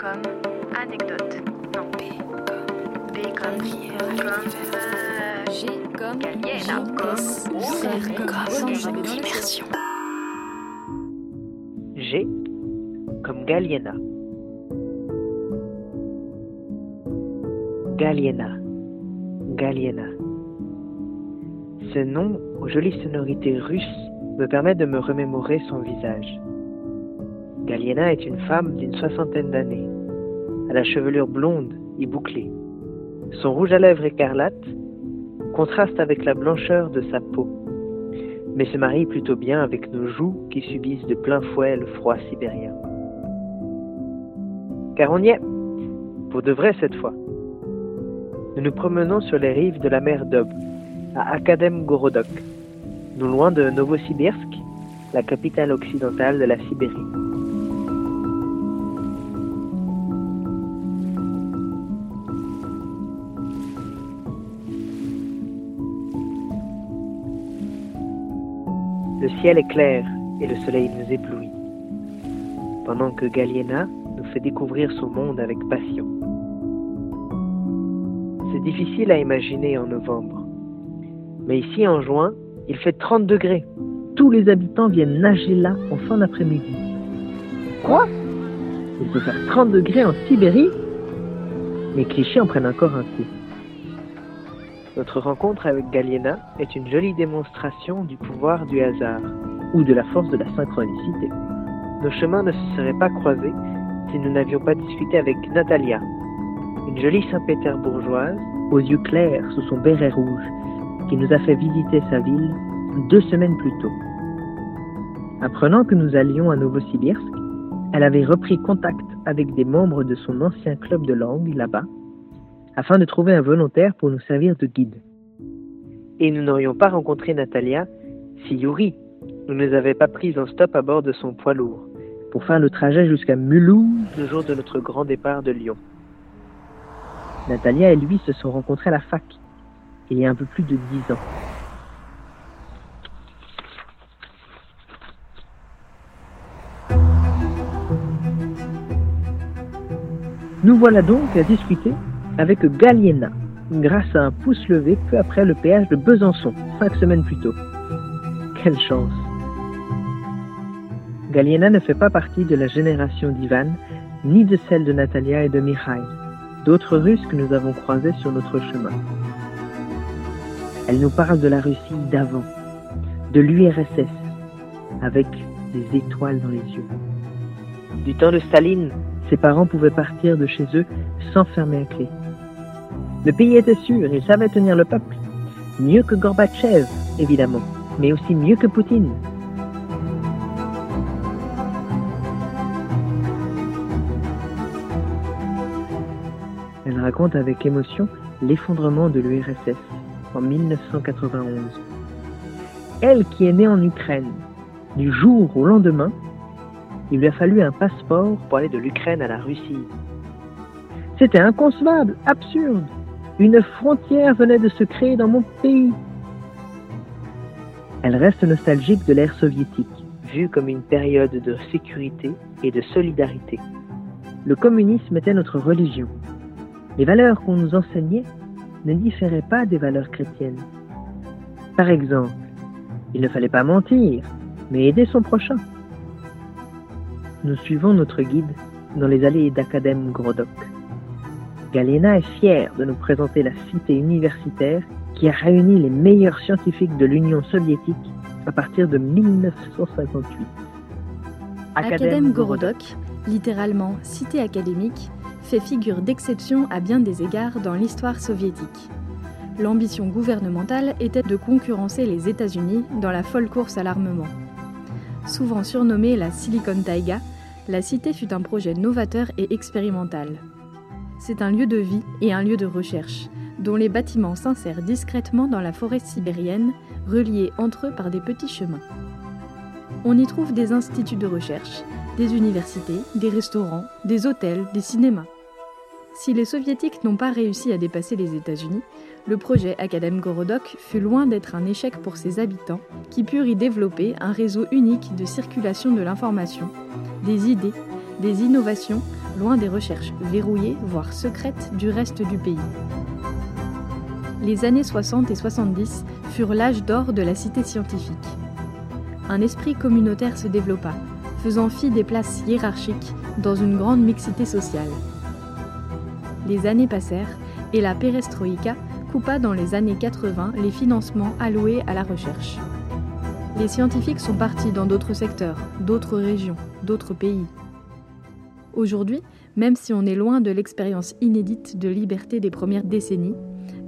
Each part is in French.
comme anecdote. Non, B comme B comme comme G comme Galiena comme R comme immersion. G comme Galiena. Galiena. Galiena. Ce nom aux jolies sonorités russes me permet de me remémorer son visage. Galiena est une femme d'une soixantaine d'années. À la chevelure blonde et bouclée. Son rouge à lèvres écarlate contraste avec la blancheur de sa peau, mais se marie plutôt bien avec nos joues qui subissent de plein fouet le froid sibérien. Car on y est, pour de vrai cette fois. Nous nous promenons sur les rives de la mer Dob, à Akadem Gorodok, non loin de Novosibirsk, la capitale occidentale de la Sibérie. Le ciel est clair et le soleil nous éblouit, pendant que Galiena nous fait découvrir son monde avec passion. C'est difficile à imaginer en novembre, mais ici en juin, il fait 30 degrés. Tous les habitants viennent nager là en fin d'après-midi. Quoi? Il peut faire 30 degrés en Sibérie? Les clichés en prennent encore un coup. Notre rencontre avec Galiena est une jolie démonstration du pouvoir du hasard, ou de la force de la synchronicité. Nos chemins ne se seraient pas croisés si nous n'avions pas discuté avec Natalia, une jolie Saint-Pétersbourgeoise aux yeux clairs sous son béret rouge, qui nous a fait visiter sa ville deux semaines plus tôt. Apprenant que nous allions à Novosibirsk, elle avait repris contact avec des membres de son ancien club de langue là-bas, afin de trouver un volontaire pour nous servir de guide. Et nous n'aurions pas rencontré Natalia si Yuri ne nous avait pas pris en stop à bord de son poids lourd pour faire le trajet jusqu'à Mulhouse le jour de notre grand départ de Lyon. Natalia et lui se sont rencontrés à la fac, il y a un peu plus de dix ans. Nous voilà donc à discuter avec Galiena, grâce à un pouce levé peu après le péage de Besançon, cinq semaines plus tôt. Quelle chance Galiena ne fait pas partie de la génération d'Ivan, ni de celle de Natalia et de Mikhail, d'autres Russes que nous avons croisés sur notre chemin. Elle nous parle de la Russie d'avant, de l'URSS, avec des étoiles dans les yeux. Du temps de Staline, ses parents pouvaient partir de chez eux sans fermer à clé. Le pays était sûr, il savait tenir le peuple. Mieux que Gorbatchev, évidemment, mais aussi mieux que Poutine. Elle raconte avec émotion l'effondrement de l'URSS en 1991. Elle qui est née en Ukraine, du jour au lendemain, il lui a fallu un passeport pour aller de l'Ukraine à la Russie. C'était inconcevable, absurde. Une frontière venait de se créer dans mon pays. Elle reste nostalgique de l'ère soviétique, vue comme une période de sécurité et de solidarité. Le communisme était notre religion. Les valeurs qu'on nous enseignait ne différaient pas des valeurs chrétiennes. Par exemple, il ne fallait pas mentir, mais aider son prochain. Nous suivons notre guide dans les allées d'Academ Grodok. Galena est fière de nous présenter la cité universitaire qui a réuni les meilleurs scientifiques de l'Union soviétique à partir de 1958. Academ Gorodok, littéralement cité académique, fait figure d'exception à bien des égards dans l'histoire soviétique. L'ambition gouvernementale était de concurrencer les États-Unis dans la folle course à l'armement. Souvent surnommée la Silicon Taiga, la cité fut un projet novateur et expérimental. C'est un lieu de vie et un lieu de recherche, dont les bâtiments s'insèrent discrètement dans la forêt sibérienne, reliés entre eux par des petits chemins. On y trouve des instituts de recherche, des universités, des restaurants, des hôtels, des cinémas. Si les soviétiques n'ont pas réussi à dépasser les États-Unis, le projet Academ Gorodok fut loin d'être un échec pour ses habitants, qui purent y développer un réseau unique de circulation de l'information, des idées, des innovations loin des recherches verrouillées, voire secrètes du reste du pays. Les années 60 et 70 furent l'âge d'or de la cité scientifique. Un esprit communautaire se développa, faisant fi des places hiérarchiques dans une grande mixité sociale. Les années passèrent et la perestroïka coupa dans les années 80 les financements alloués à la recherche. Les scientifiques sont partis dans d'autres secteurs, d'autres régions, d'autres pays. Aujourd'hui, même si on est loin de l'expérience inédite de liberté des premières décennies,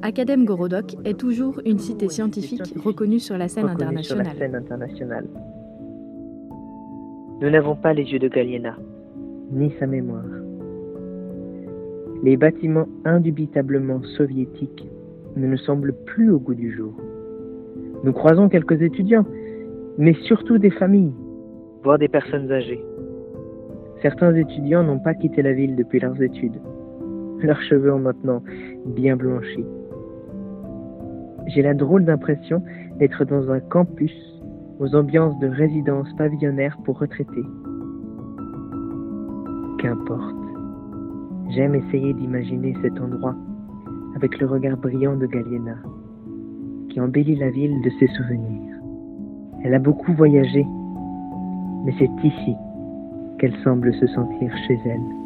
Academ Gorodok est toujours une cité scientifique reconnue sur la scène internationale. Nous n'avons pas les yeux de Galliena, ni sa mémoire. Les bâtiments indubitablement soviétiques ne nous semblent plus au goût du jour. Nous croisons quelques étudiants, mais surtout des familles, voire des personnes âgées. Certains étudiants n'ont pas quitté la ville depuis leurs études. Leurs cheveux ont maintenant bien blanchi. J'ai la drôle d'impression d'être dans un campus aux ambiances de résidence pavillonnaire pour retraités. Qu'importe. J'aime essayer d'imaginer cet endroit avec le regard brillant de Galliena, qui embellit la ville de ses souvenirs. Elle a beaucoup voyagé, mais c'est ici qu'elle semble se sentir chez elle.